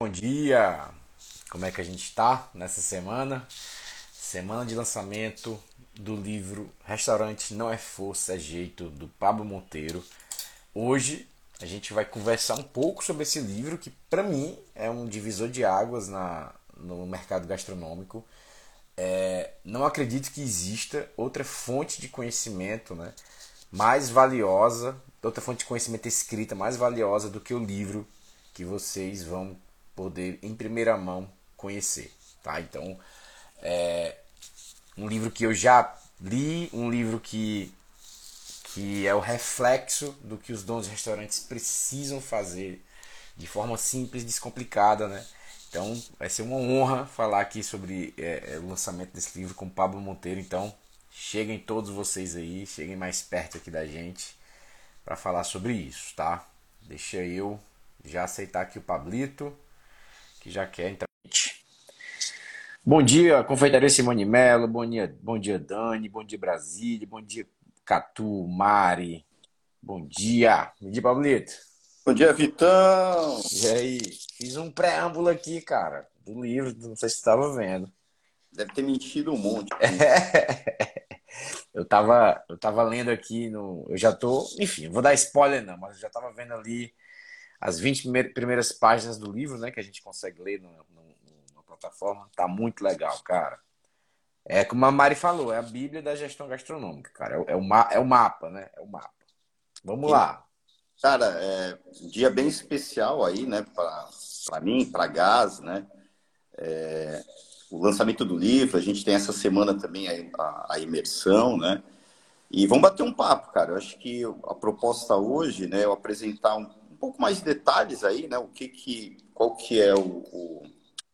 Bom dia! Como é que a gente está nessa semana? Semana de lançamento do livro Restaurante Não é Força, é Jeito, do Pablo Monteiro. Hoje a gente vai conversar um pouco sobre esse livro que, para mim, é um divisor de águas na, no mercado gastronômico. É, não acredito que exista outra fonte de conhecimento né, mais valiosa, outra fonte de conhecimento escrita mais valiosa do que o livro que vocês vão poder em primeira mão conhecer, tá? Então, é um livro que eu já li, um livro que que é o reflexo do que os donos de restaurantes precisam fazer de forma simples, descomplicada, né? Então, vai ser uma honra falar aqui sobre é, é o lançamento desse livro com Pablo Monteiro. Então, cheguem todos vocês aí, cheguem mais perto aqui da gente para falar sobre isso, tá? Deixa eu já aceitar aqui o Pablito que já quer então. Bom dia, Confeitaria Simone Mello, bom dia, bom dia Dani, bom dia Brasília, bom dia Catu, Mari, bom dia, bom dia Pablito. Bom dia, Vitão! E aí, fiz um preâmbulo aqui, cara, do livro, não sei se você estava vendo. Deve ter mentido um monte. eu tava, eu tava lendo aqui no, eu já tô, enfim, vou dar spoiler não, mas eu já tava vendo ali as 20 primeiras páginas do livro, né, que a gente consegue ler no, no, na plataforma, tá muito legal, cara. É como a Mari falou, é a Bíblia da gestão gastronômica, cara. É, é, o, é o mapa, né? É o mapa. Vamos lá. Cara, é um dia bem especial aí, né, para mim, para Gás, né? É, o lançamento do livro, a gente tem essa semana também a, a, imersão, né? E vamos bater um papo, cara. Eu acho que a proposta hoje, né, é eu apresentar um, pouco mais de detalhes aí, né? O que que, qual que é o, o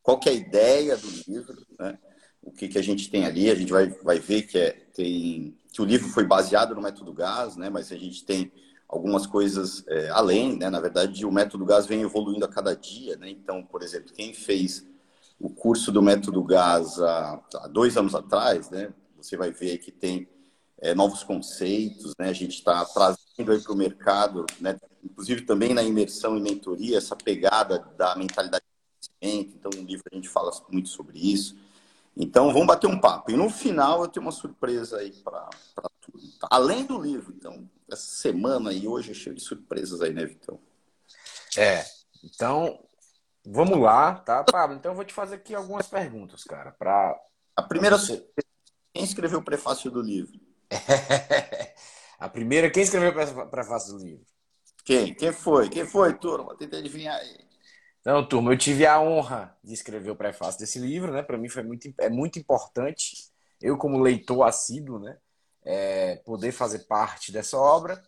qual que é a ideia do livro, né? O que que a gente tem ali, a gente vai, vai ver que é tem que o livro foi baseado no método GAS, né? Mas a gente tem algumas coisas é, além, né? Na verdade, o método GAS vem evoluindo a cada dia, né? Então, por exemplo, quem fez o curso do método GAS há, há dois anos atrás, né? Você vai ver que tem é, novos conceitos, né? A gente está trazendo aí para o mercado, né? Inclusive também na imersão e mentoria, essa pegada da mentalidade de crescimento. Então, no livro a gente fala muito sobre isso. Então, vamos bater um papo. E no final eu tenho uma surpresa aí para tudo. Tá? Além do livro, então, essa semana e hoje é cheio de surpresas aí, né, Vitão? É. Então, vamos lá, tá, Pablo? Então, eu vou te fazer aqui algumas perguntas, cara. Pra... A primeira, você... quem escreveu o prefácio do livro? a primeira, quem escreveu o prefácio do livro? Quem? Quem foi? Quem foi, turma? Tenta adivinhar aí. Não, turma, eu tive a honra de escrever o prefácio desse livro, né? Para mim foi muito, é muito importante, eu como leitor assíduo, né? É, poder fazer parte dessa obra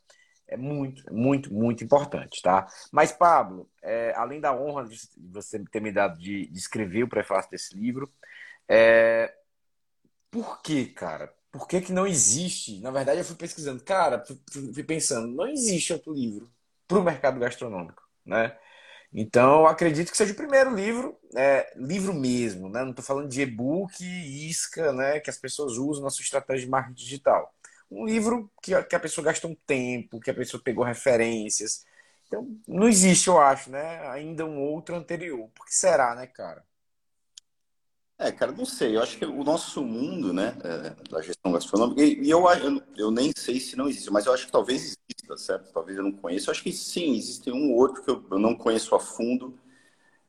é muito, muito, muito importante, tá? Mas, Pablo, é, além da honra de você ter me dado de, de escrever o prefácio desse livro, é, por que, cara? Por que, que não existe? Na verdade, eu fui pesquisando, cara, fui pensando, não existe outro livro para o mercado gastronômico, né? Então, eu acredito que seja o primeiro livro, é, livro mesmo, né? Não estou falando de e-book, isca, né? Que as pessoas usam na sua estratégia de marketing digital. Um livro que a, que a pessoa gasta um tempo, que a pessoa pegou referências. Então, não existe, eu acho, né? Ainda um outro anterior. Por que será, né, cara? É, cara, não sei. Eu acho que o nosso mundo, né, é, da gestão gastronômica, e eu, eu, nem sei se não existe, mas eu acho que talvez exista, certo? Talvez eu não conheça. Eu acho que sim, existe um ou outro que eu, eu não conheço a fundo,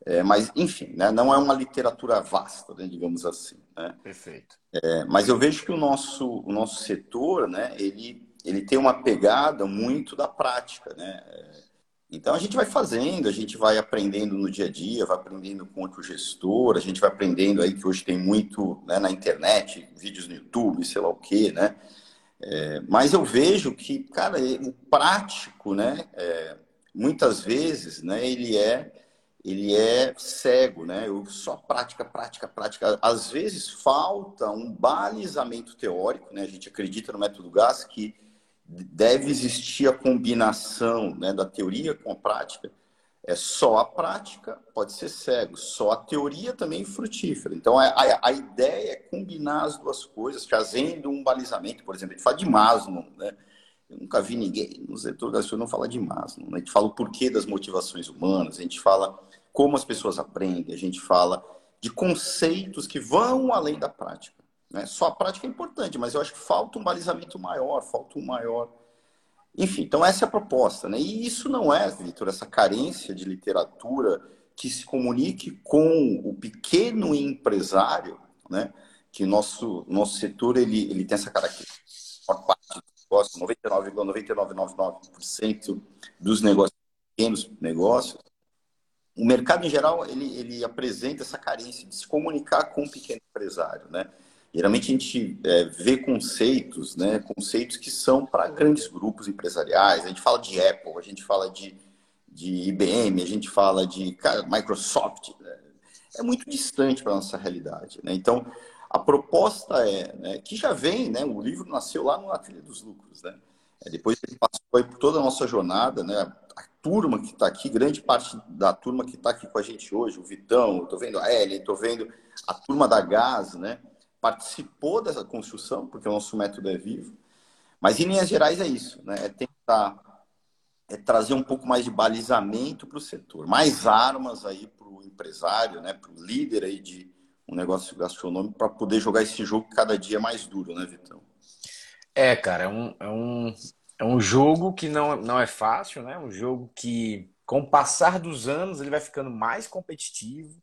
é, mas, enfim, né, não é uma literatura vasta, né, digamos assim. Né? Perfeito. É, mas eu vejo que o nosso, o nosso setor, né, ele, ele tem uma pegada muito da prática, né? É, então a gente vai fazendo, a gente vai aprendendo no dia a dia, vai aprendendo com outro gestor, a gente vai aprendendo aí que hoje tem muito né, na internet, vídeos no YouTube, sei lá o quê, né? É, mas eu vejo que, cara, o prático, né? É, muitas vezes, né? Ele é ele é cego, né? Eu só prática, prática, prática. Às vezes falta um balizamento teórico, né? A gente acredita no método GAS que deve existir a combinação né, da teoria com a prática. É só a prática pode ser cego, só a teoria também frutífera. Então a, a, a ideia é combinar as duas coisas, fazendo um balizamento, por exemplo, a gente fala de Maslow, né? Eu nunca vi ninguém no setor gastronômico falar de Maslow. Né? A gente fala o porquê das motivações humanas, a gente fala como as pessoas aprendem, a gente fala de conceitos que vão além da prática. Né? Só a prática é importante, mas eu acho que falta um balizamento maior, falta um maior. Enfim, então essa é a proposta. Né? E isso não é, Vitor, essa carência de literatura que se comunique com o pequeno empresário, né? que nosso, nosso setor ele, ele tem essa característica. A negócio, 99,9999% dos negócios, pequenos negócios, o mercado em geral ele, ele apresenta essa carência de se comunicar com o pequeno empresário, né? Geralmente a gente é, vê conceitos, né? Conceitos que são para grandes grupos empresariais. A gente fala de Apple, a gente fala de, de IBM, a gente fala de cara, Microsoft. Né? É muito distante para nossa realidade, né? Então a proposta é, né, que já vem, né? O livro nasceu lá no Ateliê dos Lucros, né? É, depois ele passou por toda a nossa jornada, né? turma que está aqui, grande parte da turma que está aqui com a gente hoje, o Vitão, estou vendo a Ellen, estou vendo a turma da Gás, né? Participou dessa construção, porque o nosso método é vivo. Mas, em linhas gerais, é isso, né? É tentar é trazer um pouco mais de balizamento para o setor, mais armas aí para o empresário, né? Para o líder aí de um negócio gastronômico, para poder jogar esse jogo cada dia mais duro, né, Vitão? É, cara, é um, é um, é um jogo que não, não é fácil, né? Um jogo que, com o passar dos anos, ele vai ficando mais competitivo,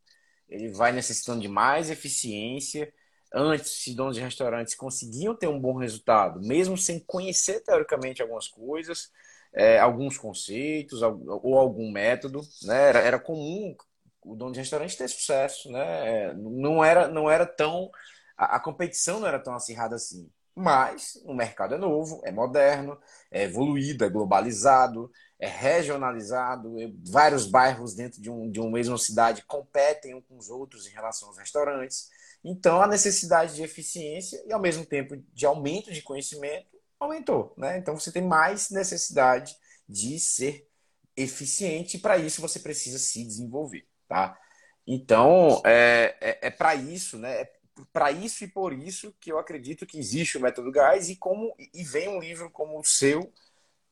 ele vai necessitando de mais eficiência. Antes, os donos de restaurantes conseguiam ter um bom resultado, mesmo sem conhecer teoricamente algumas coisas, é, alguns conceitos ou algum método. Né? Era, era comum o dono de restaurante ter sucesso, né? Não era, não era tão. A, a competição não era tão acirrada assim. Mas o mercado é novo, é moderno, é evoluído, é globalizado, é regionalizado. Vários bairros dentro de, um, de uma mesma cidade competem uns com os outros em relação aos restaurantes. Então, a necessidade de eficiência e, ao mesmo tempo, de aumento de conhecimento aumentou. Né? Então, você tem mais necessidade de ser eficiente e, para isso, você precisa se desenvolver. Tá? Então, é, é, é para isso, né? É para isso e por isso que eu acredito que existe o método Gás e como e vem um livro como o seu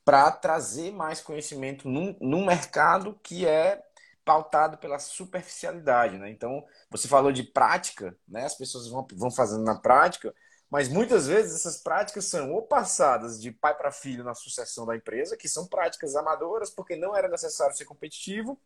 para trazer mais conhecimento num, num mercado que é pautado pela superficialidade, né? Então, você falou de prática, né? As pessoas vão, vão fazendo na prática, mas muitas vezes essas práticas são ou passadas de pai para filho na sucessão da empresa, que são práticas amadoras porque não era necessário ser competitivo,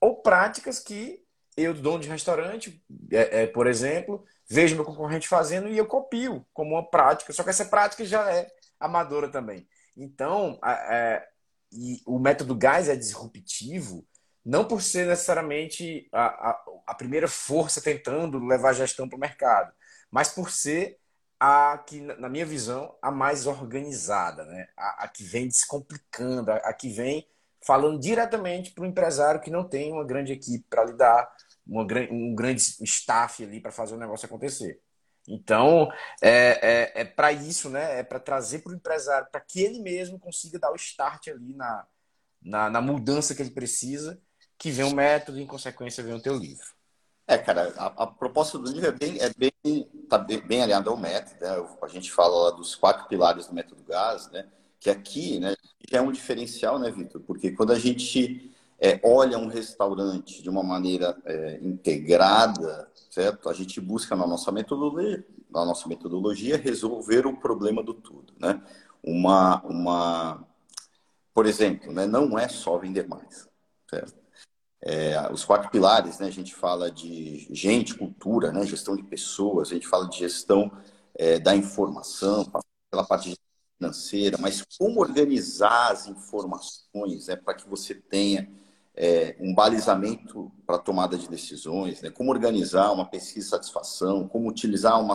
ou práticas que eu, dono de restaurante, é, é, por exemplo, vejo meu concorrente fazendo e eu copio como uma prática, só que essa prática já é amadora também. Então, é, e o método gás é disruptivo, não por ser necessariamente a, a, a primeira força tentando levar a gestão para o mercado, mas por ser a que, na minha visão, a mais organizada, né? a, a que vem descomplicando, a, a que vem falando diretamente para o empresário que não tem uma grande equipe para lidar, uma, um grande staff ali para fazer o negócio acontecer. Então, é, é, é para isso, né? É para trazer para o empresário, para que ele mesmo consiga dar o start ali na, na, na, mudança que ele precisa, que vem o método e, em consequência, vem o teu livro. É, cara, a, a proposta do livro é bem, é bem, tá bem, bem alinhada ao método. Né? A gente fala lá dos quatro pilares do método GAS, né? Que aqui, né, já é um diferencial, né, Vitor? Porque quando a gente é, olha um restaurante de uma maneira é, integrada, certo? A gente busca na nossa metodologia, na nossa metodologia resolver o problema do tudo, né? Uma, uma, por exemplo, né, não é só vender mais, certo? É, os quatro pilares, né? A gente fala de gente, cultura, né? Gestão de pessoas, a gente fala de gestão é, da informação, pela parte financeira, mas como organizar as informações, né? Para que você tenha é, um balizamento para tomada de decisões, né? como organizar uma pesquisa de satisfação, como utilizar uma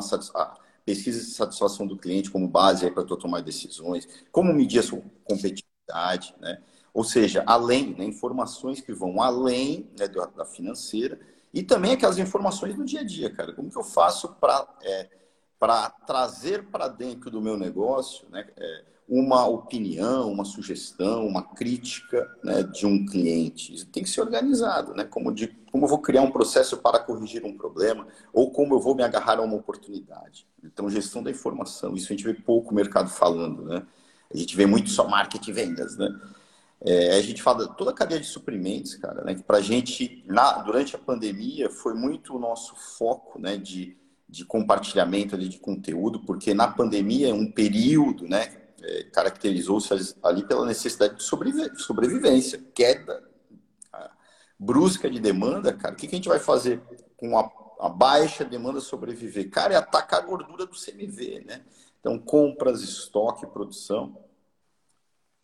pesquisa de satisfação do cliente como base para tomar decisões, como medir a sua competitividade, né? Ou seja, além, né, informações que vão além né, da financeira e também aquelas informações do dia a dia, cara. Como que eu faço para é, trazer para dentro do meu negócio né, é, uma opinião, uma sugestão, uma crítica né, de um cliente. Isso tem que ser organizado, né? Como, de, como eu vou criar um processo para corrigir um problema ou como eu vou me agarrar a uma oportunidade. Então, gestão da informação, isso a gente vê pouco mercado falando, né? A gente vê muito só marketing e vendas, né? É, a gente fala toda a cadeia de suprimentos, cara, né? Que para a gente, na, durante a pandemia, foi muito o nosso foco, né? De, de compartilhamento ali de conteúdo, porque na pandemia é um período, né? É, caracterizou-se ali pela necessidade de sobrevivência, queda brusca de demanda, cara. O que, que a gente vai fazer com a, a baixa demanda sobreviver? Cara, é atacar a gordura do CMV, né? Então, compras, estoque, produção.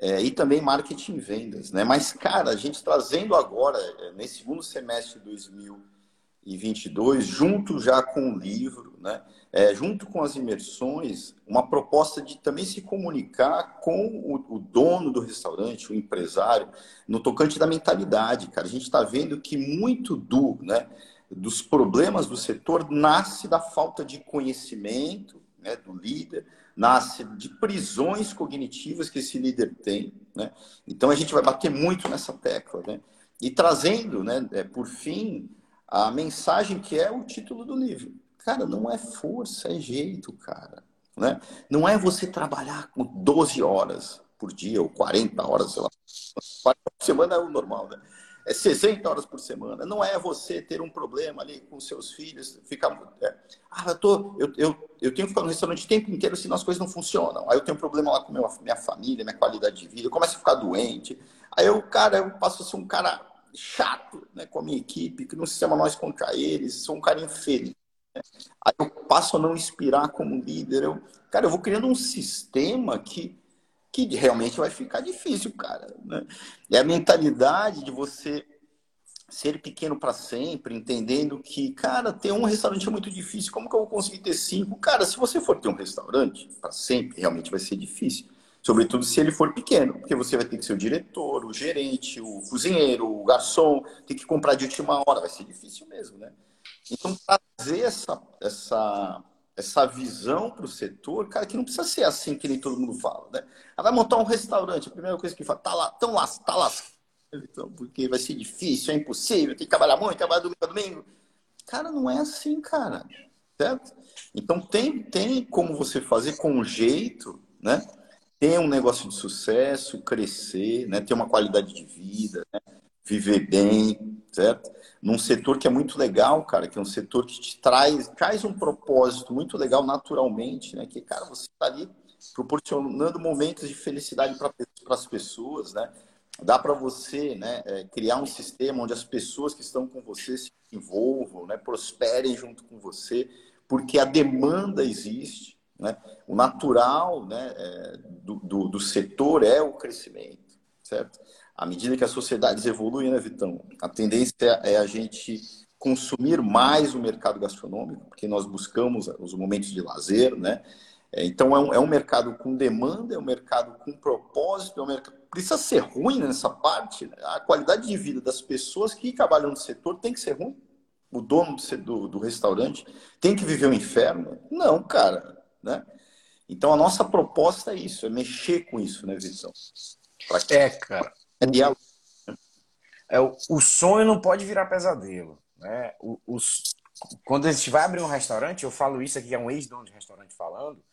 É, e também marketing e vendas, né? Mas, cara, a gente trazendo agora, é, nesse segundo semestre de 2022, junto já com o livro, né? É, junto com as imersões, uma proposta de também se comunicar com o, o, dono do restaurante, o empresário, no tocante da mentalidade, cara. A gente está vendo que muito do, né, dos problemas do setor nasce da falta de conhecimento né, do líder, nasce de prisões cognitivas que esse líder tem. Né? Então a gente vai bater muito nessa tecla. Né? E trazendo, né, é, por fim, a mensagem que é o título do livro. Cara, não é força, é jeito, cara. Né? Não é você trabalhar com 12 horas por dia, ou 40 horas, sei lá. 40 por semana é o normal, né? É 60 horas por semana. Não é você ter um problema ali com seus filhos, ficar. É, ah, eu, tô, eu, eu, eu tenho que ficar no restaurante o tempo inteiro, senão as coisas não funcionam. Aí eu tenho um problema lá com meu, minha família, minha qualidade de vida, eu começo a ficar doente. Aí eu, cara, eu passo a ser um cara chato né, com a minha equipe, que no sistema nós contra eles, sou um cara infeliz. Né? Aí eu passo a não inspirar como líder. Eu, cara, eu vou criando um sistema que que realmente vai ficar difícil, cara. Né? É a mentalidade de você ser pequeno para sempre, entendendo que, cara, ter um restaurante é muito difícil. Como que eu vou conseguir ter cinco? Cara, se você for ter um restaurante para sempre, realmente vai ser difícil. Sobretudo se ele for pequeno, porque você vai ter que ser o diretor, o gerente, o cozinheiro, o garçom, tem que comprar de última hora, vai ser difícil mesmo, né? Então, trazer essa, essa essa visão para o setor, cara, que não precisa ser assim que nem todo mundo fala, né? Ela vai montar um restaurante, a primeira coisa que fala, tá lá, tão lá, tá lá, então, porque vai ser difícil, é impossível, tem que trabalhar muito, trabalhar domingo domingo. Cara, não é assim, cara, certo? Então tem, tem como você fazer com jeito, né? Ter um negócio de sucesso, crescer, né? Ter uma qualidade de vida, né? Viver bem, certo? num setor que é muito legal, cara, que é um setor que te traz, traz um propósito muito legal naturalmente, né? Que, cara, você está ali proporcionando momentos de felicidade para as pessoas, né? Dá para você né, é, criar um sistema onde as pessoas que estão com você se envolvam, né, prosperem junto com você, porque a demanda existe. Né? O natural né, é, do, do, do setor é o crescimento, certo? à medida que as sociedades evoluem, né, Vitão? A tendência é a gente consumir mais o mercado gastronômico, porque nós buscamos os momentos de lazer, né? É, então é um, é um mercado com demanda, é um mercado com propósito, é um mercado... precisa ser ruim nessa parte. Né? A qualidade de vida das pessoas que trabalham no setor tem que ser ruim. O dono do, do, restaurante tem que viver o um inferno? Não, cara, né? Então a nossa proposta é isso, é mexer com isso, né, Vitão? É, cara. É diálogo. É, o, o sonho não pode virar pesadelo. Né? O, os, quando a gente vai abrir um restaurante, eu falo isso aqui, é um ex-dono de restaurante falando.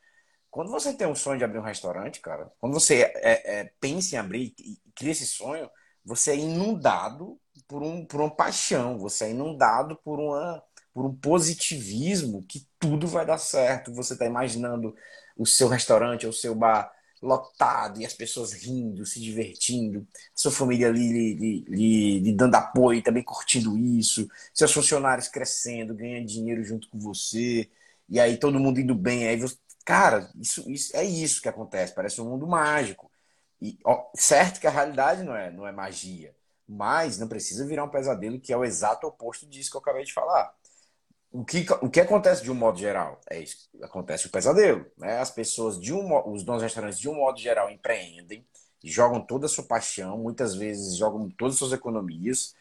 Quando você tem um sonho de abrir um restaurante, cara, quando você é, é, pensa em abrir e cria esse sonho, você é inundado por, um, por uma paixão, você é inundado por, uma, por um positivismo que tudo vai dar certo. Você está imaginando o seu restaurante, o seu bar lotado e as pessoas rindo, se divertindo, sua família ali lhe, lhe, lhe, dando apoio, também curtindo isso, seus funcionários crescendo, ganhando dinheiro junto com você, e aí todo mundo indo bem. Aí você, cara, isso, isso é isso que acontece, parece um mundo mágico. E ó, certo que a realidade não é, não é magia, mas não precisa virar um pesadelo, que é o exato oposto disso que eu acabei de falar o que, o que acontece de um modo geral? É isso, acontece o pesadelo. Né? As pessoas, de um, os donos de restaurantes, de um modo geral, empreendem, jogam toda a sua paixão, muitas vezes jogam todas as suas economias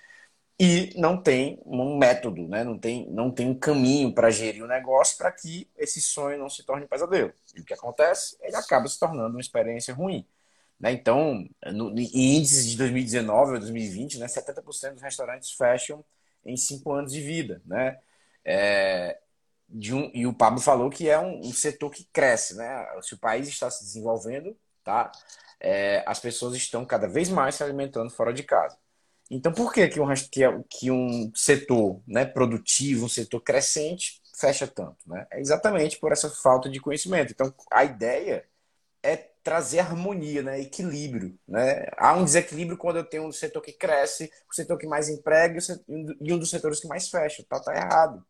e não tem um método, né? não, tem, não tem um caminho para gerir o negócio para que esse sonho não se torne um pesadelo. E o que acontece? Ele acaba se tornando uma experiência ruim. Né? Então, no, em índices de 2019 ou 2020, né, 70% dos restaurantes fecham em cinco anos de vida. Né? É, um, e o Pablo falou que é um, um, setor que cresce, né? Se o país está se desenvolvendo, tá? É, as pessoas estão cada vez mais se alimentando fora de casa. Então, por que, que, um, que um setor né, produtivo, um setor crescente, fecha tanto? Né? É exatamente por essa falta de conhecimento. Então, a ideia é trazer harmonia, né? equilíbrio. Né? Há um desequilíbrio quando eu tenho um setor que cresce, o setor que mais emprega e um dos setores que mais fecha. Tá, tá errado.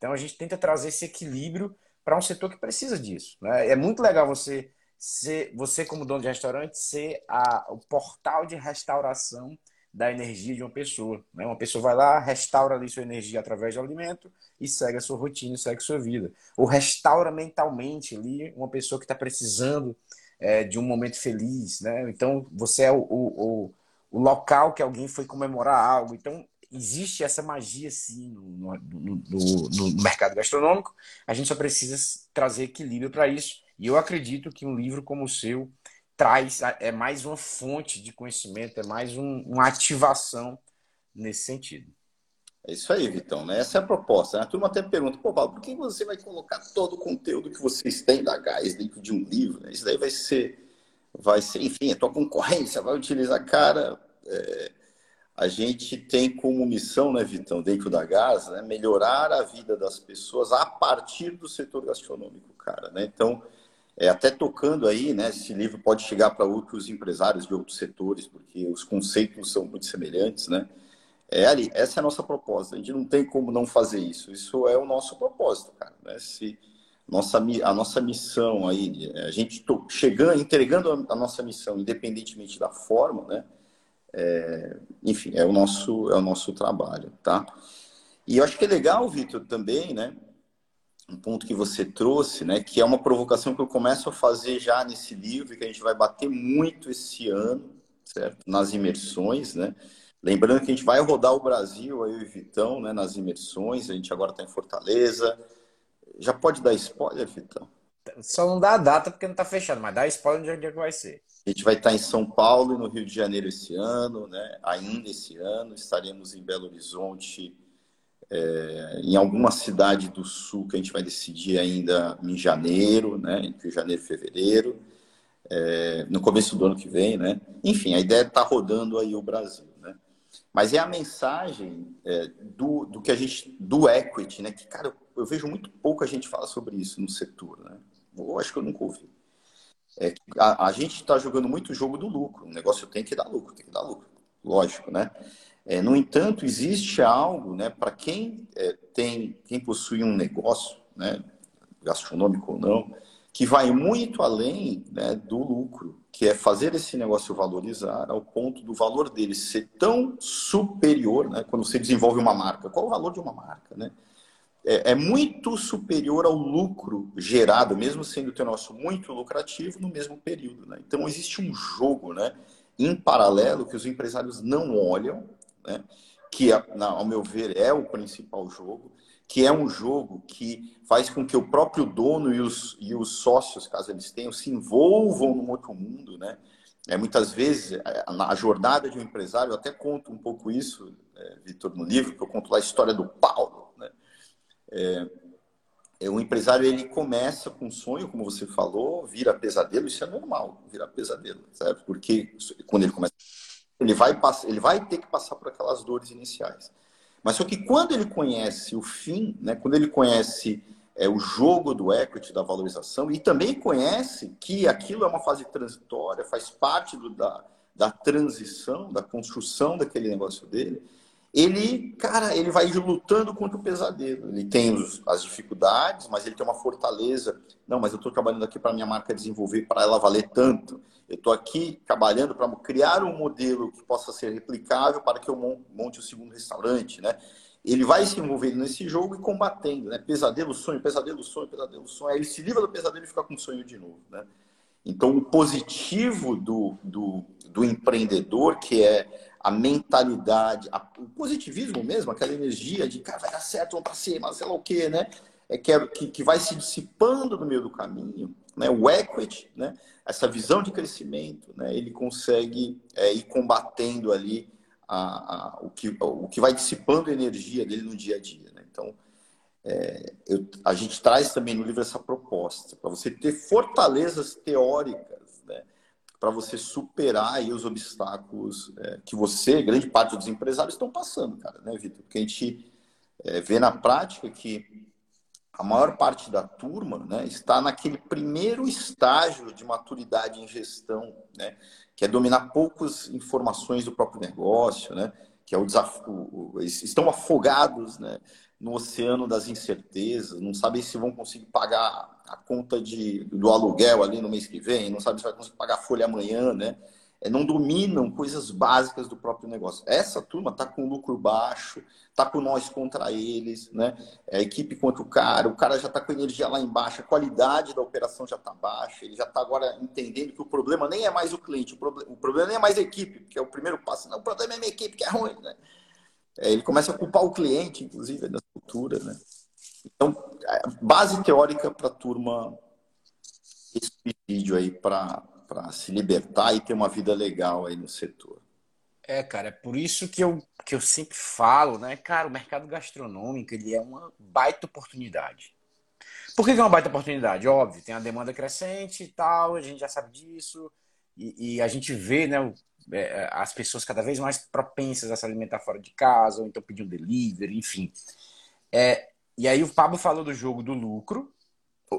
Então, a gente tenta trazer esse equilíbrio para um setor que precisa disso. Né? É muito legal você ser, você como dono de restaurante, ser a, o portal de restauração da energia de uma pessoa. Né? Uma pessoa vai lá, restaura ali sua energia através do alimento e segue a sua rotina, segue a sua vida. Ou restaura mentalmente ali uma pessoa que está precisando é, de um momento feliz. Né? Então, você é o, o, o, local que alguém foi comemorar algo. Então, existe essa magia sim no, no, no, no mercado gastronômico. A gente só precisa trazer equilíbrio para isso. E eu acredito que um livro como o seu traz, é mais uma fonte de conhecimento, é mais um, uma ativação nesse sentido. É isso aí, Vitão, né? Essa é a proposta. Né? A turma até pergunta, pô, Paulo, por que você vai colocar todo o conteúdo que vocês têm da Gás dentro de um livro? Né? Isso daí vai ser, vai ser, enfim, a tua concorrência vai utilizar, cara. É, a gente tem como missão, né, Vitão, dentro da Gás, né, melhorar a vida das pessoas a partir do setor gastronômico, cara, né? Então, é, até tocando aí, né, esse livro pode chegar para outros empresários de outros setores, porque os conceitos são muito semelhantes, né? É ali, essa é a nossa proposta. A gente não tem como não fazer isso. Isso é o nosso propósito, cara. Né? Se nossa, a nossa missão aí, a gente chegando, entregando a nossa missão, independentemente da forma, né? É, enfim, é o nosso é o nosso trabalho, tá? E eu acho que é legal, Vitor, também, né? um ponto que você trouxe, né, que é uma provocação que eu começo a fazer já nesse livro, que a gente vai bater muito esse ano, certo? Nas imersões, né? Lembrando que a gente vai rodar o Brasil, aí o Vitão, né, nas imersões, a gente agora está em Fortaleza. Já pode dar spoiler, Vitão? Só não dá a data porque não está fechado, mas dá spoiler de onde é que vai ser. A gente vai estar tá em São Paulo e no Rio de Janeiro esse ano, né? Ainda esse ano. Estaremos em Belo Horizonte é, em alguma cidade do sul que a gente vai decidir ainda em janeiro, né? Entre janeiro e fevereiro, é, no começo do ano que vem, né? Enfim, a ideia é estar tá rodando aí o Brasil, né? Mas é a mensagem é, do, do que a gente, do equity, né? Que, cara, eu, eu vejo muito pouco a gente fala sobre isso no setor, né? Eu acho que eu nunca ouvi. É, a, a gente está jogando muito o jogo do lucro. O negócio tem que dar lucro, tem que dar lucro. Lógico, né? É, no entanto, existe algo, né, para quem é, tem, quem possui um negócio, né, gastronômico ou não, que vai muito além né, do lucro, que é fazer esse negócio valorizar ao ponto do valor dele ser tão superior, né, quando você desenvolve uma marca. Qual o valor de uma marca, né? É, é muito superior ao lucro gerado, mesmo sendo o negócio muito lucrativo no mesmo período, né? Então existe um jogo, né, em paralelo que os empresários não olham né? que, ao meu ver, é o principal jogo, que é um jogo que faz com que o próprio dono e os, e os sócios, caso eles tenham, se envolvam no outro mundo, né? É, muitas vezes, a, a jornada de um empresário, eu até conto um pouco isso, é, Vitor, no livro, que eu conto lá a história do Paulo? É, é, o empresário ele começa com um sonho, como você falou, vira pesadelo, isso é normal, vira pesadelo, certo? Porque quando ele começa ele vai, ele vai ter que passar por aquelas dores iniciais. Mas só que quando ele conhece o fim, né, quando ele conhece é, o jogo do equity, da valorização, e também conhece que aquilo é uma fase transitória, faz parte do, da, da transição, da construção daquele negócio dele, ele, cara, ele vai lutando contra o pesadelo. Ele tem os, as dificuldades, mas ele tem uma fortaleza. Não, mas eu estou trabalhando aqui para minha marca desenvolver, para ela valer tanto. Eu estou aqui trabalhando para criar um modelo que possa ser replicável para que eu monte o segundo restaurante, né? Ele vai se envolvendo nesse jogo e combatendo, né? Pesadelo, sonho, pesadelo, sonho, pesadelo, sonho. Aí ele se livra do pesadelo e fica com sonho de novo, né? Então, o positivo do, do, do empreendedor, que é a mentalidade, a, o positivismo mesmo, aquela energia de cara, vai dar certo, vamos para cima, sei lá o quê, né? É que, é, que, que vai se dissipando no meio do caminho, né? O equity, né? Essa visão de crescimento, né? Ele consegue é, ir combatendo ali a, a, o, que, o que vai dissipando a energia dele no dia a dia, né? Então, é, eu, a gente traz também no livro essa proposta para você ter fortalezas teóricas para você superar aí os obstáculos é, que você, grande parte dos empresários, estão passando, cara, né, Vitor? Porque a gente é, vê na prática que a maior parte da turma né, está naquele primeiro estágio de maturidade em gestão, né, que é dominar poucas informações do próprio negócio, né, que é o desafio, estão afogados né, no oceano das incertezas, não sabem se vão conseguir pagar a conta de, do aluguel ali no mês que vem, não sabem se vai conseguir pagar a folha amanhã, né? É, não dominam coisas básicas do próprio negócio. Essa turma está com lucro baixo, está com nós contra eles, né? É a equipe contra o cara, o cara já está com energia lá embaixo, a qualidade da operação já está baixa, ele já está agora entendendo que o problema nem é mais o cliente, o, o problema nem é mais a equipe, que é o primeiro passo, não, o problema é a minha equipe, que é ruim, né? É, ele começa a culpar o cliente, inclusive, nessa cultura, né? Então, base teórica para a turma esse vídeo aí para se libertar e ter uma vida legal aí no setor. É, cara, é por isso que eu, que eu sempre falo, né? Cara, o mercado gastronômico ele é uma baita oportunidade. Por que, que é uma baita oportunidade? Óbvio, tem a demanda crescente e tal, a gente já sabe disso, e, e a gente vê, né, é, as pessoas cada vez mais propensas a se alimentar fora de casa, ou então pedir um delivery, enfim. É, e aí o Pablo falou do jogo do lucro,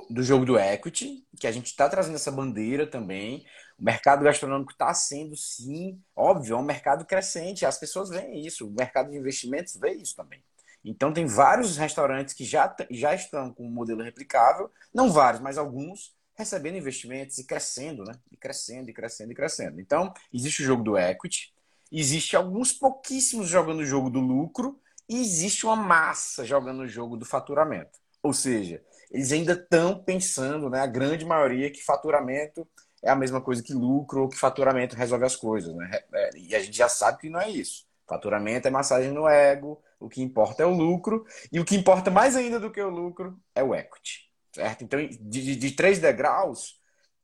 do jogo do equity, que a gente está trazendo essa bandeira também. O mercado gastronômico está sendo, sim, óbvio, é um mercado crescente. As pessoas veem isso, o mercado de investimentos vê isso também. Então, tem vários restaurantes que já, já estão com um modelo replicável, não vários, mas alguns, recebendo investimentos e crescendo, né? E crescendo, e crescendo, e crescendo. Então, existe o jogo do equity, existe alguns pouquíssimos jogando o jogo do lucro, e existe uma massa jogando o jogo do faturamento. Ou seja, eles ainda estão pensando, né, a grande maioria, que faturamento é a mesma coisa que lucro ou que faturamento resolve as coisas. Né? É, e a gente já sabe que não é isso. Faturamento é massagem no ego, o que importa é o lucro, e o que importa mais ainda do que o lucro é o equity. Certo? Então, de, de, três degraus,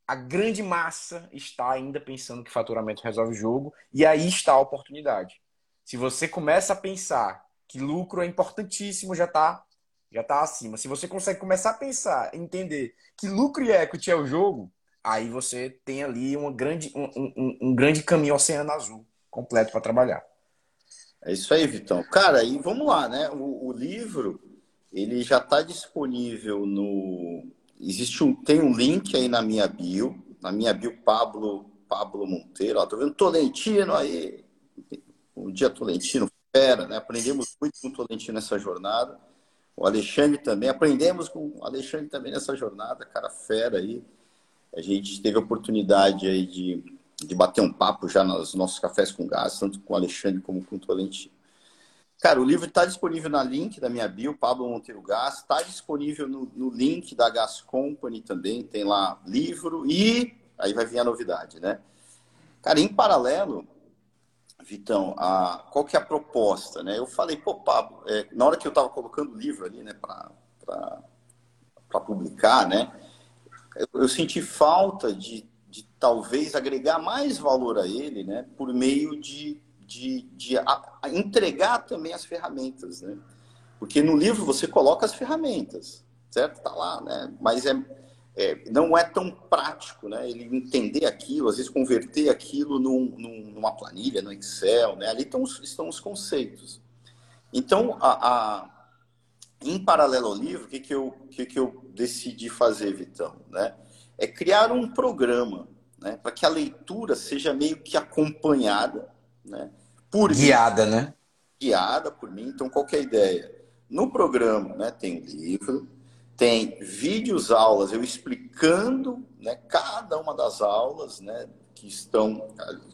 a grande massa está ainda pensando que faturamento resolve o jogo, e aí está a oportunidade. Se você começa a pensar que lucro é importantíssimo, já está já está acima. Se você consegue começar a pensar, entender que lucro e equity é o jogo, aí você tem ali uma grande, um, um, um grande caminho oceano azul completo para trabalhar. É isso aí, Vitão. Cara, e vamos lá, né? O, o livro ele já está disponível no. Existe um, tem um link aí na minha bio, na minha bio Pablo Pablo Monteiro. Tô vendo Tolentino aí, um dia Tolentino fera, né? Aprendemos muito com Tolentino nessa jornada. O Alexandre também, aprendemos com o Alexandre também nessa jornada, cara fera aí. A gente teve a oportunidade aí de, de bater um papo já nos nossos cafés com gás, tanto com o Alexandre como com o Tolentino. Cara, o livro está disponível na link da minha bio, Pablo Monteiro Gás, está disponível no, no, link da Gas Company também, tem lá livro e aí vai vir a novidade, né? Cara, em paralelo, Vitão, a, qual que é a proposta? Né? Eu falei, pô, Pablo, é, na hora que eu estava colocando o livro ali, né, para publicar, né, eu, eu, senti falta de, de talvez agregar mais valor a ele, né, por meio de, de, de a, a entregar também as ferramentas, né? Porque no livro você coloca as ferramentas, certo? Tá lá, né? Mas é, é, não é tão prático, né? Ele entender aquilo, às vezes converter aquilo num, num, numa planilha, no Excel, né? Ali estão, estão os conceitos. Então, a, a, em paralelo ao livro, o que, que, eu, que, que eu decidi fazer, Vitão? Né? É criar um programa né? para que a leitura seja meio que acompanhada, né? Por guiada, mim, né? Guiada por mim. Então, qual é a ideia? No programa, né, tem livro, tem vídeos aulas eu explicando né, cada uma das aulas né, que estão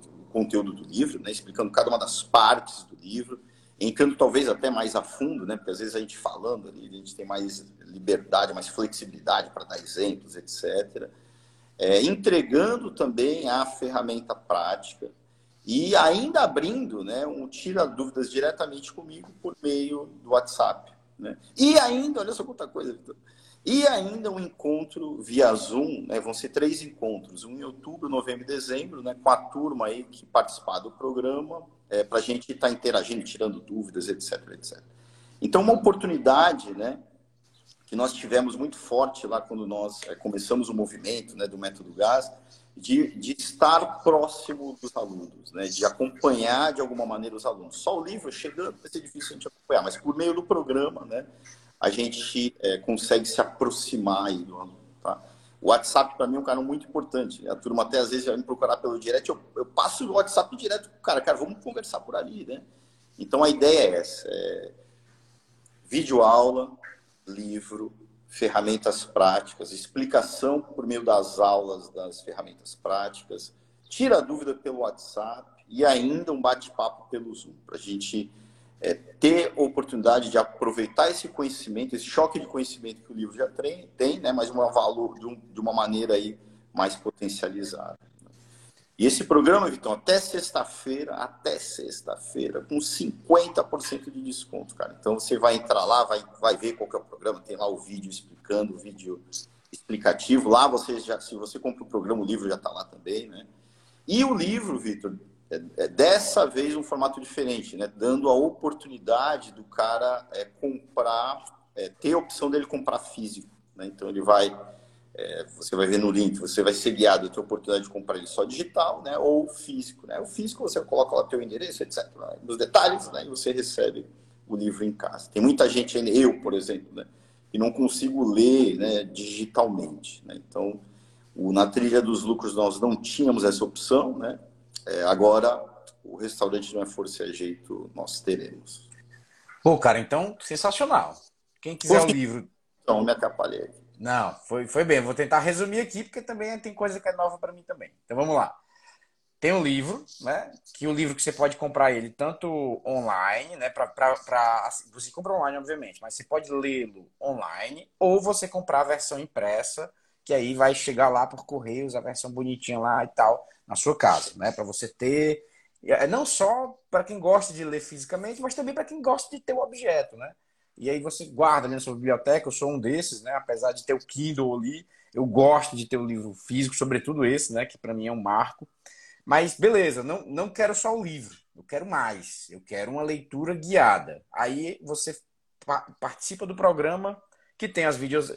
o conteúdo do livro, né, explicando cada uma das partes do livro, entrando talvez até mais a fundo, né, porque às vezes a gente falando ali, a gente tem mais liberdade, mais flexibilidade para dar exemplos, etc. É, entregando também a ferramenta prática e ainda abrindo né, um tira dúvidas diretamente comigo por meio do WhatsApp. Né? E ainda, olha só quanta coisa, Victor. E ainda um encontro via Zoom, né? vão ser três encontros, um em outubro, novembro e dezembro, né? com a turma aí que participar do programa, é, para a gente estar tá interagindo, tirando dúvidas, etc, etc. Então, uma oportunidade né, que nós tivemos muito forte lá quando nós é, começamos o movimento né, do Método Gás, de, de estar próximo dos alunos, né? de acompanhar de alguma maneira os alunos. Só o livro chegando vai ser difícil a gente acompanhar, mas por meio do programa, né, a gente é, consegue se aproximar aí do aluno. Tá? O WhatsApp, para mim, é um canal muito importante. A turma até às vezes vai me procurar pelo direct, eu, eu passo o WhatsApp direto com o cara, cara, vamos conversar por ali, né? Então a ideia é essa: é... vídeo aula, livro, ferramentas práticas, explicação por meio das aulas das ferramentas práticas, tira a dúvida pelo WhatsApp e ainda um bate-papo pelo Zoom, para a gente é, ter oportunidade de aproveitar esse conhecimento, esse choque de conhecimento que o livro já tem, tem né, mas uma valor de, um, de uma maneira aí mais potencializada. E esse programa, Vitão, até sexta-feira, até sexta-feira, com 50% de desconto, cara. Então você vai entrar lá, vai, vai ver qual é o programa, tem lá o vídeo explicando, o vídeo explicativo. Lá você já, se você compra o programa, o livro já está lá também, né? E o livro, Vitor, é, é dessa vez um formato diferente, né? Dando a oportunidade do cara é, comprar, é, ter a opção dele comprar físico, né? Então ele vai é, você vai ver no link, você vai ser guiado ter a oportunidade de comprar ele só digital, né, ou físico, né? O físico você coloca lá teu endereço, etc. Né, nos detalhes, né, e você recebe o livro em casa. Tem muita gente, eu, por exemplo, né, que não consigo ler, né, digitalmente, né? Então, o, na trilha dos lucros nós não tínhamos essa opção, né? É, agora o restaurante não é força e é jeito, nós teremos. Pô, cara, então sensacional. Quem quiser o livro. Então, me atrapalhei. Não, foi, foi bem. Vou tentar resumir aqui, porque também tem coisa que é nova para mim também. Então vamos lá. Tem um livro, né? Que o livro que você pode comprar ele tanto online, né? Pra, pra, pra, assim, você compra online, obviamente, mas você pode lê-lo online, ou você comprar a versão impressa, que aí vai chegar lá por correios, a versão bonitinha lá e tal, na sua casa, né? Para você ter. É, não só para quem gosta de ler fisicamente, mas também para quem gosta de ter o objeto, né? E aí você guarda ali na sua biblioteca. Eu sou um desses, né? Apesar de ter o Kindle ali, eu gosto de ter o livro físico, sobretudo esse, né? Que para mim é um marco. Mas beleza, não, não quero só o livro, eu quero mais. Eu quero uma leitura guiada. Aí você pa participa do programa que tem as vídeos.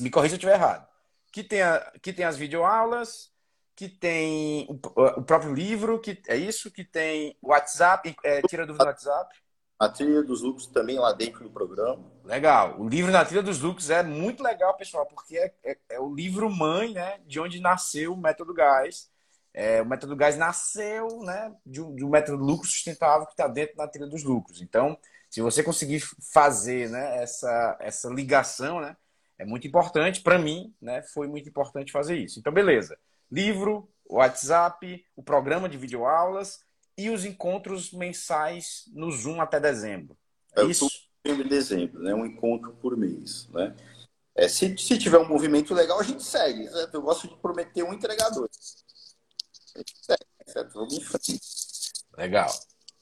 Me corrija se eu estiver errado. Que tem, a, que tem as videoaulas, que tem o, o, próprio livro, que é isso, que tem o WhatsApp, é, tira dúvida no WhatsApp. A trilha dos lucros também lá dentro do programa. Legal. O livro na trilha dos lucros é muito legal, pessoal, porque é, é, é o livro mãe, né, de onde nasceu o método gás. É, o método gás nasceu, né, de um, de um método lucro sustentável que está dentro da trilha dos lucros. Então, se você conseguir fazer, né, essa essa ligação, né, é muito importante para mim, né, foi muito importante fazer isso. Então, beleza. Livro, WhatsApp, o programa de videoaulas e os encontros mensais no Zoom até dezembro. É, é isso? Em dezembro, né? Um encontro por mês, né? É, se, se tiver um movimento legal, a gente segue. Certo? Eu gosto de prometer um entregador. A gente segue, certo? Vamos em frente. Legal.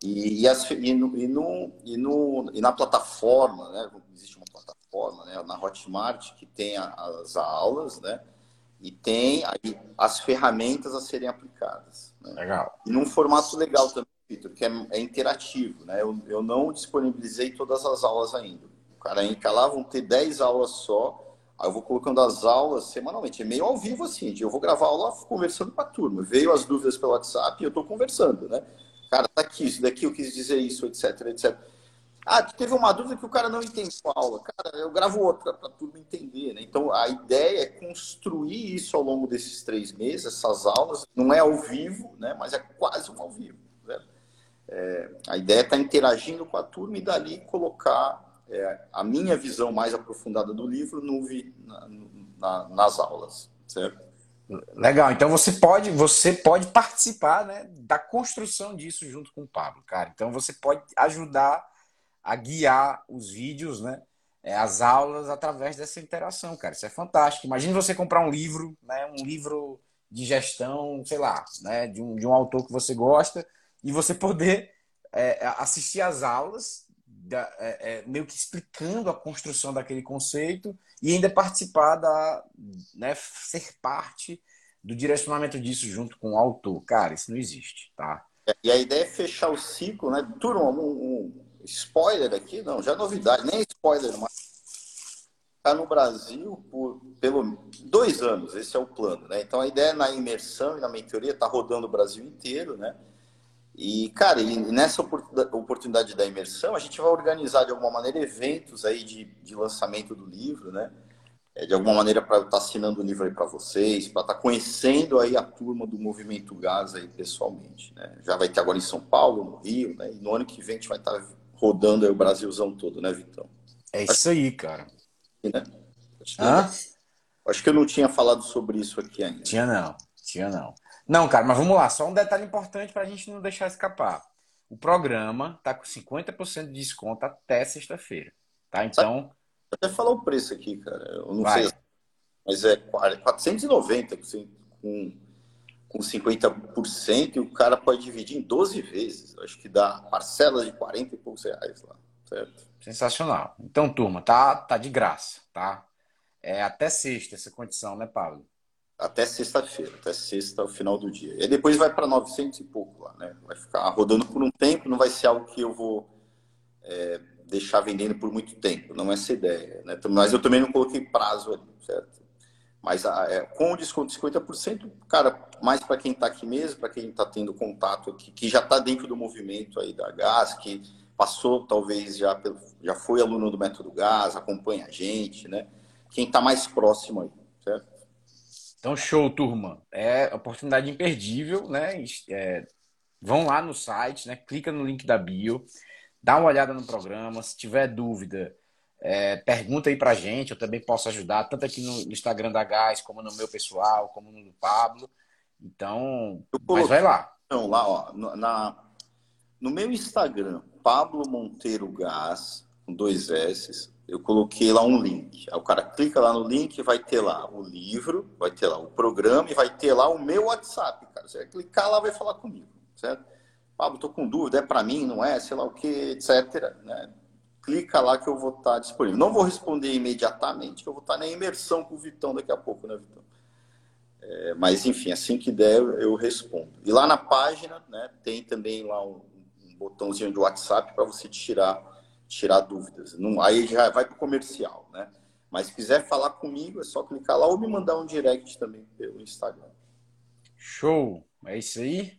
E, e, as, e, no, e, no, e, no, e na plataforma, né? Existe uma plataforma, né? Na Hotmart que tem as aulas, né? E tem aí as ferramentas a serem aplicadas. Legal. E num formato legal também, Vitor, que é, é, interativo. Né? Eu, eu não disponibilizei todas as aulas ainda. O cara lá, vão ter 10 aulas só. Aí eu vou colocando as aulas semanalmente. É meio ao vivo assim. Eu vou gravar a aula conversando com a turma. Veio as dúvidas pelo WhatsApp e eu estou conversando, né? Cara, tá aqui, isso daqui eu quis dizer isso, etc, etc. Ah, teve uma dúvida que o cara não entendeu a aula. Cara, eu gravo outra para tudo entender, né? Então, a ideia é construir isso ao longo desses três meses, essas aulas. Não é ao vivo, né? Mas é quase um ao vivo. Né? É, a ideia é estar tá interagindo com a turma e dali colocar é, a minha visão mais aprofundada do livro no, na, na, nas aulas, certo? Legal, então você pode, você pode participar né, da construção disso junto com o Pablo, cara. Então você pode ajudar a guiar os vídeos, né? É, as aulas através dessa interação, cara. Isso é fantástico. Imagine você comprar um livro, né? Um livro de gestão, sei lá, né? De um, de um autor que você gosta e você poder é, assistir às aulas, da, é, é, meio que explicando a construção daquele conceito e ainda participar da, né? Ser parte do direcionamento disso junto com o autor. Cara, isso não existe, tá? E a ideia é fechar o ciclo, né? Turma, um, um spoiler aqui, não, já é novidade, nem spoiler mais. ficar no Brasil por pelo dois anos, esse é o plano, né? Então a ideia na imersão e na mentoria tá rodando o Brasil inteiro, né? E, cara, e nessa oportunidade da imersão, a gente vai organizar de alguma maneira eventos aí de, de lançamento do livro, né? É, de alguma maneira para estar tá assinando o livro aí para vocês, para estar tá conhecendo aí a turma do Movimento Gás aí pessoalmente, né? Já vai ter agora em São Paulo, no Rio, né? E no ano que vem a gente vai estar tá rodando aí o Brasilzão todo, né, Vitão? É isso aí, cara. Né? Acho, que, Hã? acho que eu não tinha falado sobre isso aqui ainda. Tinha não, tinha não. Não, cara, mas vamos lá. Só um detalhe importante para a gente não deixar escapar. O programa está com 50% de desconto até sexta-feira. Tá? Então. Vou até falar o preço aqui, cara. Eu não Vai. sei. Mas é 490 com, com 50% e o cara pode dividir em 12 vezes. Acho que dá parcelas de 40 e poucos reais lá. Certo? Sensacional. Então, turma, tá, tá de graça, tá? É até sexta essa condição, né, Pablo? até sexta-feira, até sexta, o final do dia. E depois vai para 900 e pouco lá, né? Vai ficar rodando por um tempo, não vai ser algo que eu vou é, deixar vendendo por muito tempo, não é essa ideia, né? Mas eu também não coloquei prazo ali, certo? Mas é, com o desconto de 50%, cara, mais para quem está aqui mesmo, para quem está tendo contato aqui, que já está dentro do movimento aí da GAS, que passou, talvez já, já foi aluno do método GAS, acompanha a gente, né? Quem está mais próximo aí, certo? Então, show, turma. É oportunidade imperdível, né? É, vão lá no site, né? Clica no link da bio, dá uma olhada no programa. Se tiver dúvida, é, pergunta aí pra gente. Eu também posso ajudar, tanto aqui no Instagram da Gás, como no meu pessoal, como no do Pablo. Então, mas vai lá. Então, lá, ó, na, no meu Instagram, Pablo Monteiro Gás, com dois S, eu coloquei lá um link. Aí o cara clica lá no link, vai ter lá o livro, vai ter lá o programa e vai ter lá o meu WhatsApp, cara. Você vai clicar lá, vai falar comigo, certo? Pablo, tô com dúvida, é para mim, não é, sei lá o que, etc. Né? Clica lá que eu vou estar tá disponível. Não vou responder imediatamente, que eu vou estar tá na imersão com o Vitão daqui a pouco, né, Vitão? É, mas enfim, assim que der, eu respondo. E lá na página, né, tem também lá um, um botãozinho de WhatsApp para você tirar tirar dúvidas. Não, aí já vai para o comercial, né? Mas se quiser falar comigo, é só clicar lá ou me mandar um direct também pelo Instagram. Show! É isso aí?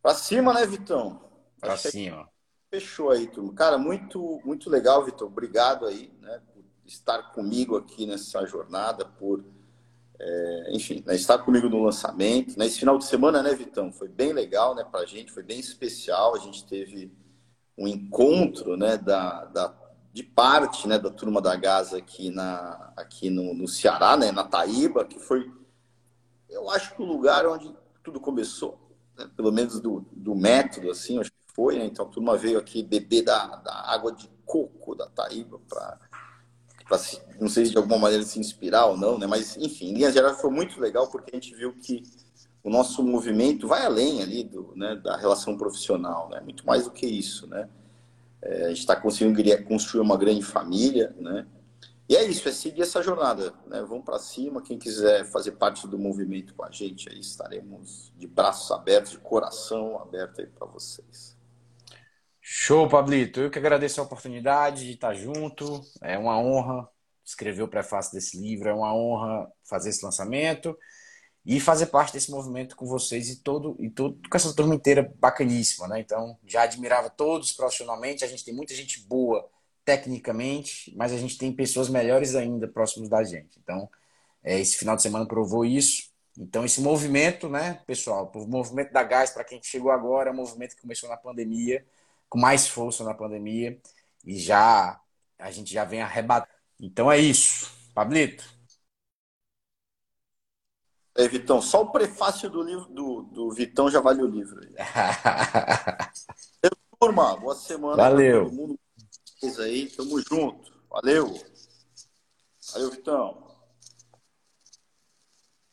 Pra cima, né, Vitão? Pra Acho cima. Fechou aí, turma. Cara, muito, muito legal, Vitor. Obrigado aí, né, por estar comigo aqui nessa jornada, por, é, enfim, né, estar comigo no lançamento. Nesse final de semana, né, Vitão? Foi bem legal, né, pra gente, foi bem especial. A gente teve um encontro né, da, da, de parte né, da turma da Gaza aqui, na, aqui no, no Ceará, né, na Taíba, que foi, eu acho que o lugar onde tudo começou, né, pelo menos do, do método, assim, acho foi. Né, então a turma veio aqui beber da, da água de coco da Taíba para não sei se de alguma maneira se inspirar ou não, né? Mas enfim, em linhas gerais foi muito legal porque a gente viu que o nosso movimento vai além ali do, né, da relação profissional, né? Muito mais do que isso, né? É, a gente está conseguindo construir uma grande família, né? E é isso, é seguir essa jornada, né? Vamos para cima. Quem quiser fazer parte do movimento com a gente, aí estaremos de braços abertos, de coração aberto aí para vocês. Show, Pablito. Eu que agradeço a oportunidade de estar junto. É uma honra escrever o prefácio desse livro, é uma honra fazer esse lançamento e fazer parte desse movimento com vocês e todo e todo com essa turma inteira bacaníssima, né? Então, já admirava todos profissionalmente, a gente tem muita gente boa tecnicamente, mas a gente tem pessoas melhores ainda próximos da gente. Então, é, esse final de semana provou isso. Então, esse movimento, né, pessoal, o movimento da Gás, para quem chegou agora, é um movimento que começou na pandemia, com mais força na pandemia, e já a gente já vem arrebatando. Então é isso. Pablito, é, Vitão, só o prefácio do livro do, do Vitão já vale o livro. Turma, boa semana. Valeu. Todo mundo aí, tamo junto. Valeu. Valeu, Vitão.